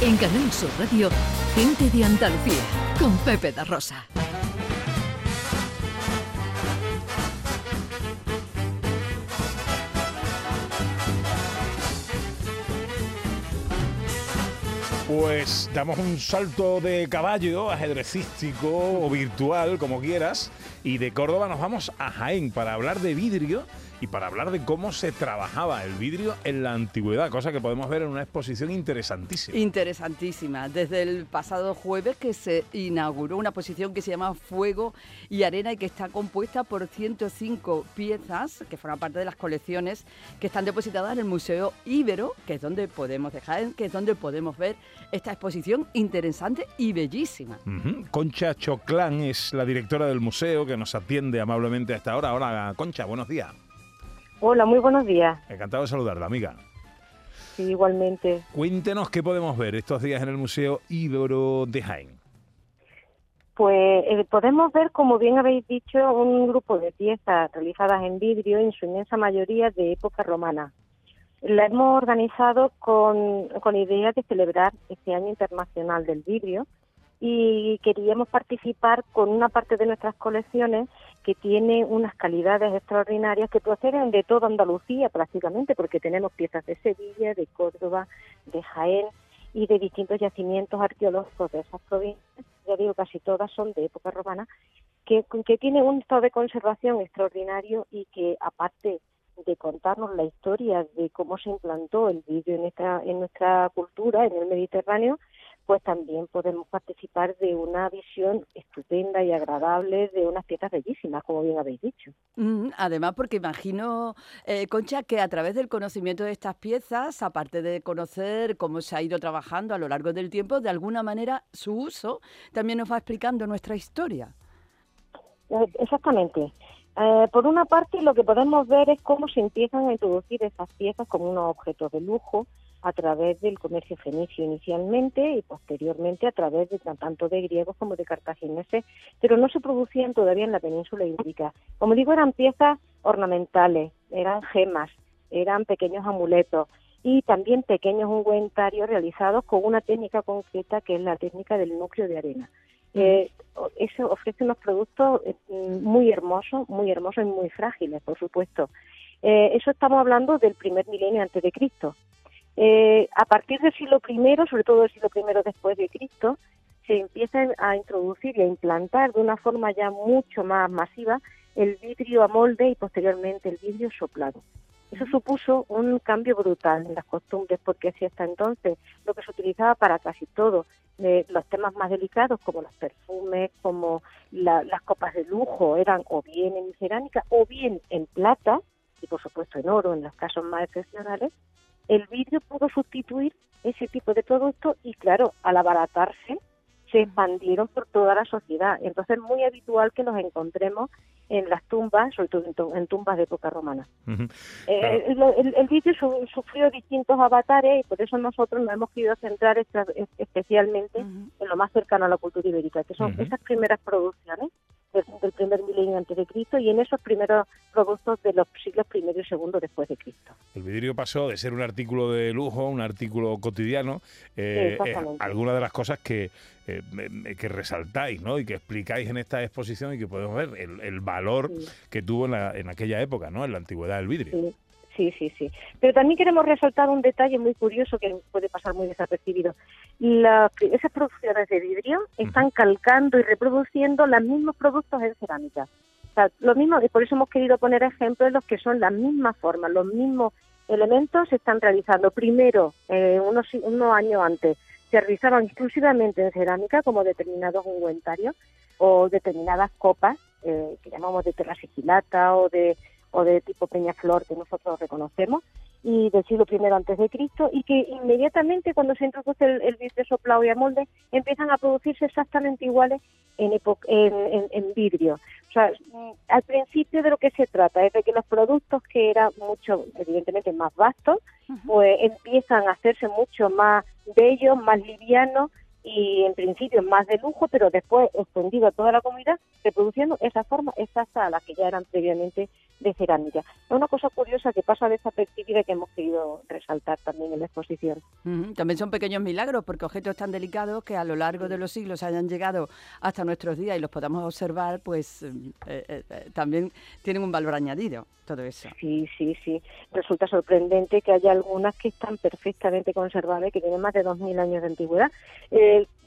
En Canal Sur Radio, Gente de Andalucía, con Pepe da Rosa. Pues damos un salto de caballo, ajedrecístico o virtual, como quieras, y de Córdoba nos vamos a Jaén para hablar de vidrio y para hablar de cómo se trabajaba el vidrio en la antigüedad, cosa que podemos ver en una exposición interesantísima. Interesantísima. Desde el pasado jueves que se inauguró una exposición que se llama Fuego y Arena y que está compuesta por 105 piezas que forman parte de las colecciones que están depositadas en el Museo Ibero, que es donde podemos dejar, que es donde podemos ver esta exposición interesante y bellísima. Concha Choclán es la directora del museo que nos atiende amablemente a esta hora. Hola, Concha, buenos días. Hola, muy buenos días. Encantado de saludarla, amiga. Sí, igualmente. Cuéntenos qué podemos ver estos días en el Museo Ibero de Jaén. Pues eh, podemos ver, como bien habéis dicho, un grupo de piezas realizadas en vidrio, en su inmensa mayoría de época romana. La hemos organizado con, con idea de celebrar este año internacional del vidrio y queríamos participar con una parte de nuestras colecciones que tiene unas calidades extraordinarias que proceden de toda Andalucía prácticamente, porque tenemos piezas de Sevilla, de Córdoba, de Jaén y de distintos yacimientos arqueológicos de esas provincias, ya digo, casi todas son de época romana, que, que tienen un estado de conservación extraordinario y que aparte de contarnos la historia de cómo se implantó el vidrio en nuestra, en nuestra cultura, en el Mediterráneo, pues también podemos participar de una visión estupenda y agradable de unas piezas bellísimas, como bien habéis dicho. Mm, además, porque imagino, eh, Concha, que a través del conocimiento de estas piezas, aparte de conocer cómo se ha ido trabajando a lo largo del tiempo, de alguna manera su uso también nos va explicando nuestra historia. Eh, exactamente. Eh, por una parte, lo que podemos ver es cómo se empiezan a introducir esas piezas como unos objetos de lujo, a través del comercio fenicio inicialmente y posteriormente a través de tanto de griegos como de cartagineses, pero no se producían todavía en la península ibérica. Como digo, eran piezas ornamentales, eran gemas, eran pequeños amuletos y también pequeños ungüentarios realizados con una técnica concreta que es la técnica del núcleo de arena. Eh, eso ofrece unos productos eh, muy hermosos, muy hermosos y muy frágiles, por supuesto. Eh, eso estamos hablando del primer milenio antes de Cristo. Eh, a partir del siglo I, sobre todo del siglo I después de Cristo, se empieza a introducir y a implantar de una forma ya mucho más masiva el vidrio a molde y posteriormente el vidrio soplado. Eso supuso un cambio brutal en las costumbres porque si hasta entonces lo que se utilizaba para casi todo, eh, los temas más delicados como los perfumes, como las copas de lujo, eran o bien en cerámica o bien en plata y por supuesto en oro en los casos más excepcionales, el vidrio pudo sustituir ese tipo de producto y claro, al abaratarse se expandieron por toda la sociedad. Entonces es muy habitual que los encontremos en las tumbas, sobre todo en, tumbas de época romana. Eh, el, vidrio sufrió distintos avatares y por eso nosotros nos hemos querido centrar especialmente en lo más cercano a la cultura ibérica, que son esas primeras producciones del, primer milenio antes de Cristo y en esos primeros productos de los siglos primero y segundo después de Cristo. El vidrio pasó de ser un artículo de lujo, un artículo cotidiano, eh, eh algunas de las cosas que, eh, que resaltáis ¿no? y que explicáis en esta exposición y que podemos ver el, valor que tuvo en, en, aquella época, ¿no? en la antigüedad del vidrio. Sí, sí, sí. Pero también queremos resaltar un detalle muy curioso que puede pasar muy desapercibido. esas producciones de vidrio están calcando y reproduciendo los mismos productos en cerámica. O sea, lo mismo, y por eso hemos querido poner ejemplos de los que son las mismas formas, los mismos elementos se están realizando. Primero, eh, unos, unos años antes, se realizaban exclusivamente en cerámica como determinados ungüentarios o determinadas copas eh, que llamamos de terra sigilata o de o de tipo Peñaflor que nosotros reconocemos y del siglo I antes de Cristo y que inmediatamente cuando se introduce el, el vidrio soplado y a molde empiezan a producirse exactamente iguales en, en, vidrio. O sea, mm, al principio de lo que se trata es de que los productos que eran mucho, evidentemente más vastos, pues empiezan a hacerse mucho más bellos, más livianos y en principio más de lujo, pero después extendido a toda la comunidad, reproduciendo esa forma exacta a la que ya eran previamente de cerámica. Es una cosa curiosa que pasa desapercibida que hemos querido resaltar también en la exposición. También son pequeños milagros porque objetos tan delicados que a lo largo de los siglos hayan llegado hasta nuestros días y los podamos observar, pues eh, eh, eh, también tienen un valor añadido todo eso. Sí, sí, sí. Resulta sorprendente que haya algunas que están perfectamente conservadas y que tienen más de 2.000 años de antigüedad.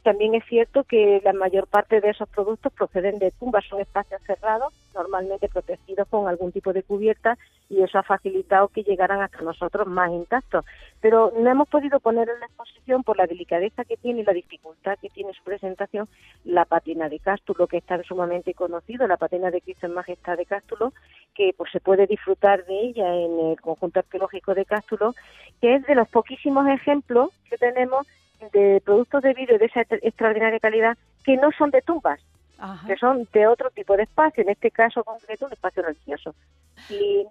También es cierto que la mayor parte de esos productos proceden de tumbas, son espacios cerrados, normalmente protegidos con algún tipo de cubierta, y eso ha facilitado que llegaran hasta nosotros más intactos. Pero no hemos podido poner en la exposición, por la delicadeza que tiene y la dificultad que tiene su presentación, la patina de Cástulo, que es tan sumamente conocido, la patina de Cristo en Majestad de Cástulo, que pues se puede disfrutar de ella en el conjunto arqueológico de Cástulo, que es de los poquísimos ejemplos que tenemos de productos de vidrio de esa extraordinaria calidad que no son de tumbas, que son de otro tipo de espacio, en este caso concreto un espacio religioso. Y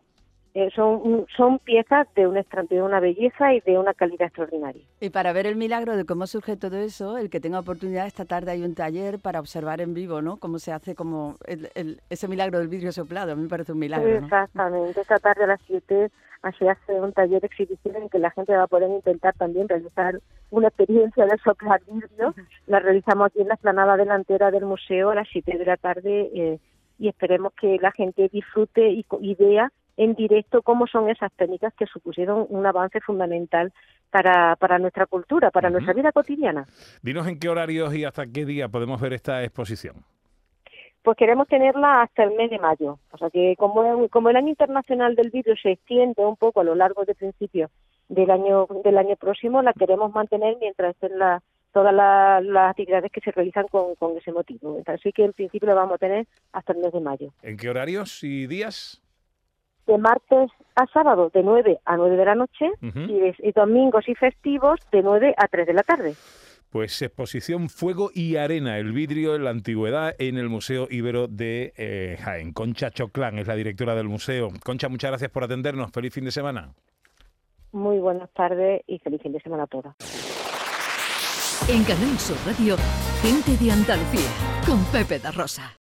eh, son, son piezas de una, de una belleza y de una calidad extraordinaria. Y para ver el milagro de cómo surge todo eso, el que tenga oportunidad, esta tarde hay un taller para observar en vivo, ¿no? Cómo se hace como el, ese milagro del vidrio soplado, a mí me parece un milagro. Exactamente, esta tarde a las 7 así hace un taller de exhibición en que la gente va a poder intentar también realizar una experiencia de soplar vidrio. La realizamos aquí en la explanada delantera del museo a las 7 de la tarde eh, y esperemos que la gente disfrute y, y vea en directo cómo son esas técnicas que supusieron un avance fundamental para, para nuestra cultura, para nuestra vida cotidiana. Dinos en qué horarios y hasta qué día podemos ver esta exposición. Pues queremos tenerla hasta el mes de mayo. O sea que como, como el año internacional del vidrio se extiende un poco a lo largo de principio del año del año próximo, la queremos mantener mientras estén la, todas las, actividades que se realizan con, con ese motivo. Así que en principio lo vamos a tener hasta el mes de mayo. ¿En qué horarios y días? de martes a sábado de 9 a 9 de la noche y, domingos y festivos de 9 a 3 de la tarde. Pues exposición Fuego y Arena, el vidrio en la antigüedad en el Museo Ibero de eh, Jaén. Concha Choclán es la directora del museo. Concha, muchas gracias por atendernos. Feliz fin de semana. Muy buenas tardes y feliz fin de semana a todos. En Canal Sur Radio, gente de Andalucía, con Pepe da Rosa.